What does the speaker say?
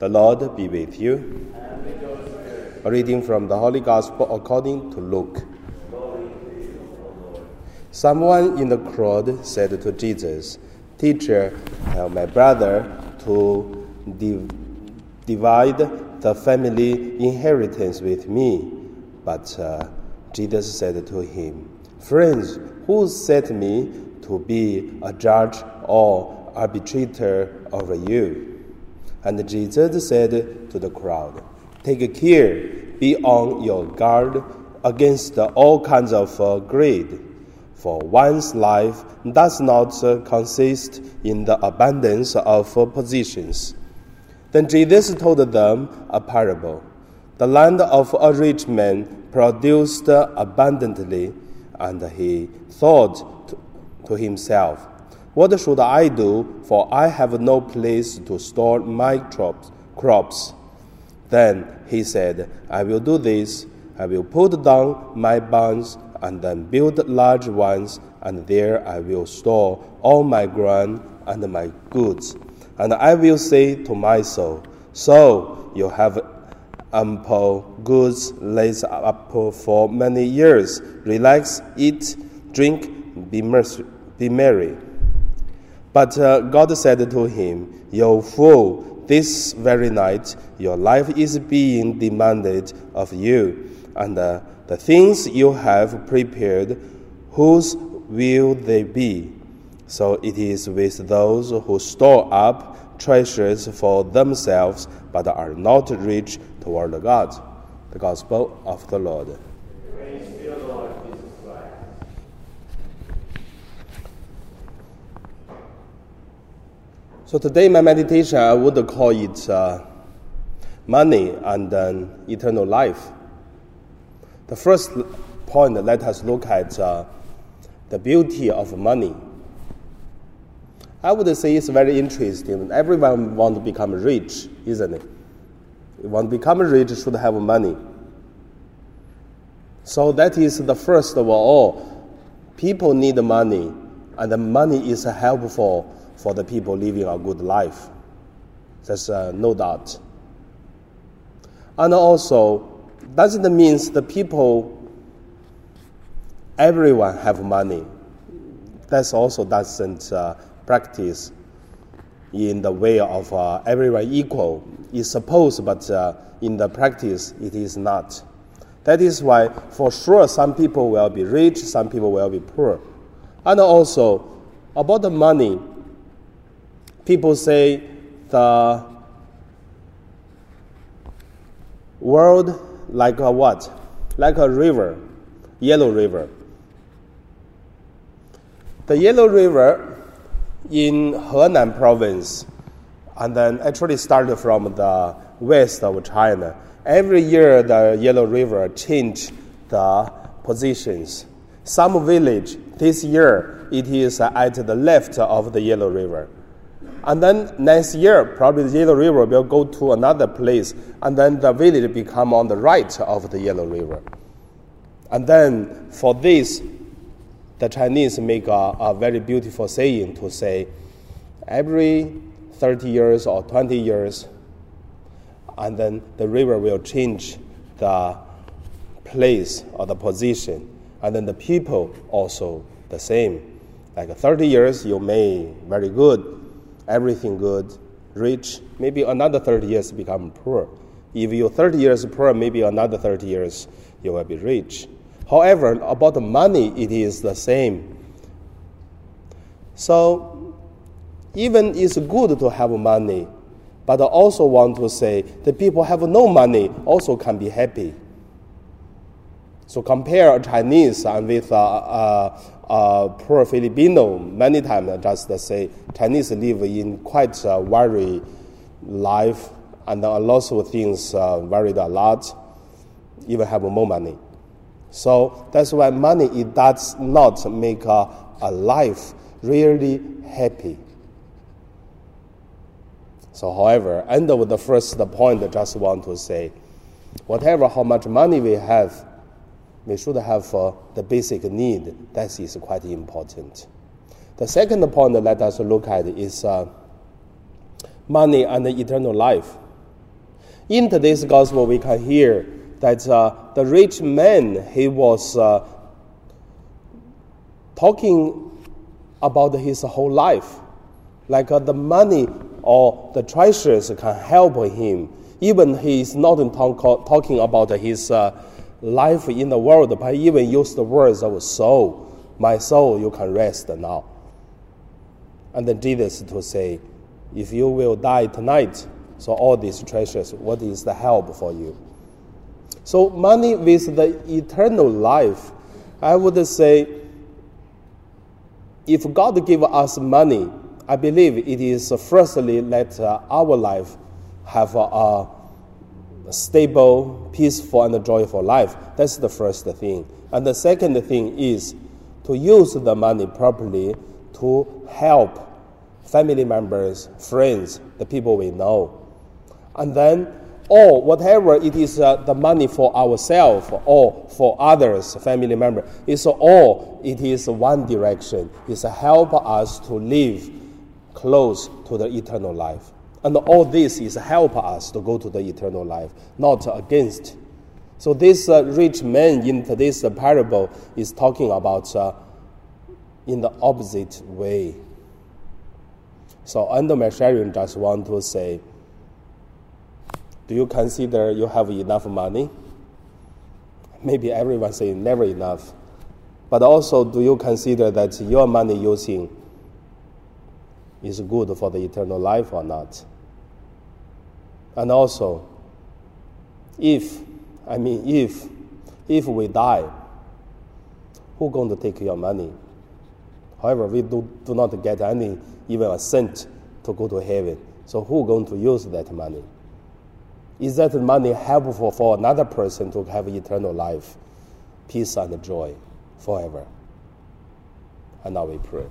The Lord be with you. A reading from the Holy Gospel according to Luke. Someone in the crowd said to Jesus, Teacher, tell my brother to div- divide the family inheritance with me. But uh, Jesus said to him, Friends, who set me to be a judge or arbitrator over you? And Jesus said to the crowd, Take care, be on your guard against all kinds of uh, greed, for one's life does not uh, consist in the abundance of uh, possessions. Then Jesus told them a parable. The land of a rich man produced abundantly, and he thought to, to himself, what should I do? For I have no place to store my crops. Then he said, I will do this. I will put down my barns and then build large ones, and there I will store all my grain and my goods. And I will say to my soul, So you have ample goods laid up for many years. Relax, eat, drink, be, be merry. But uh, God said to him, You fool, this very night your life is being demanded of you, and uh, the things you have prepared, whose will they be? So it is with those who store up treasures for themselves, but are not rich toward God. The Gospel of the Lord. So today, my meditation, I would call it uh, money and eternal life. The first point, let us look at uh, the beauty of money. I would say it's very interesting. Everyone wants to become rich, isn't it? You want to become rich, should have money. So that is the first of all. People need money, and the money is helpful for the people living a good life. There's uh, no doubt. And also, doesn't mean the people, everyone have money. That's also doesn't uh, practice in the way of uh, everyone equal. It's supposed, but uh, in the practice, it is not. That is why, for sure, some people will be rich, some people will be poor. And also, about the money, people say the world like a what? Like a river, Yellow River. The Yellow River in Henan province, and then actually started from the west of China. Every year, the Yellow River change the positions. Some village this year it is at the left of the Yellow River. And then next year, probably the Yellow River will go to another place, and then the village become on the right of the Yellow River. And then for this, the Chinese make a, a very beautiful saying to say, every 30 years or 20 years, and then the river will change the place or the position, and then the people also the same. Like 30 years, you may very good, everything good, rich, maybe another 30 years become poor. If you're 30 years poor, maybe another 30 years you will be rich. However, about the money, it is the same. So, even it's good to have money, but I also want to say the people have no money also can be happy. So compare a Chinese and with a, a, a poor Filipino, many times uh, just uh, say Chinese live in quite a very life and a lot of things uh, varied a lot, even have more money. So that's why money it does not make a, a life really happy. So, however, end of the first point, I just want to say, whatever how much money we have, we should have uh, the basic need. That is quite important. The second point let us look at is uh, money and eternal life. In today's gospel, we can hear that uh, the rich man he was uh, talking about his whole life, like uh, the money or the treasures can help him. Even he is not talk, talking about his uh, life in the world, but even use the words of soul. My soul, you can rest now. And then Jesus to say, if you will die tonight, so all these treasures, what is the help for you? So money with the eternal life, I would say, if God give us money, I believe it is firstly let our life have a, stable, peaceful, and joyful life. That's the first thing. And the second thing is to use the money properly to help family members, friends, the people we know. And then, or whatever it is uh, the money for ourselves or for others, family member, it's all, it is one direction. It's help us to live close to the eternal life. And all this is help us to go to the eternal life, not against. So this uh, rich man in today's parable is talking about uh, in the opposite way. So under my sharing, just want to say, do you consider you have enough money? Maybe everyone say never enough. But also, do you consider that your money using is good for the eternal life or not? And also, if, I mean, if, if we die, who going to take your money? However, we do, do not get any, even a cent to go to heaven. So who going to use that money? Is that money helpful for another person to have eternal life, peace and joy forever? And now we pray.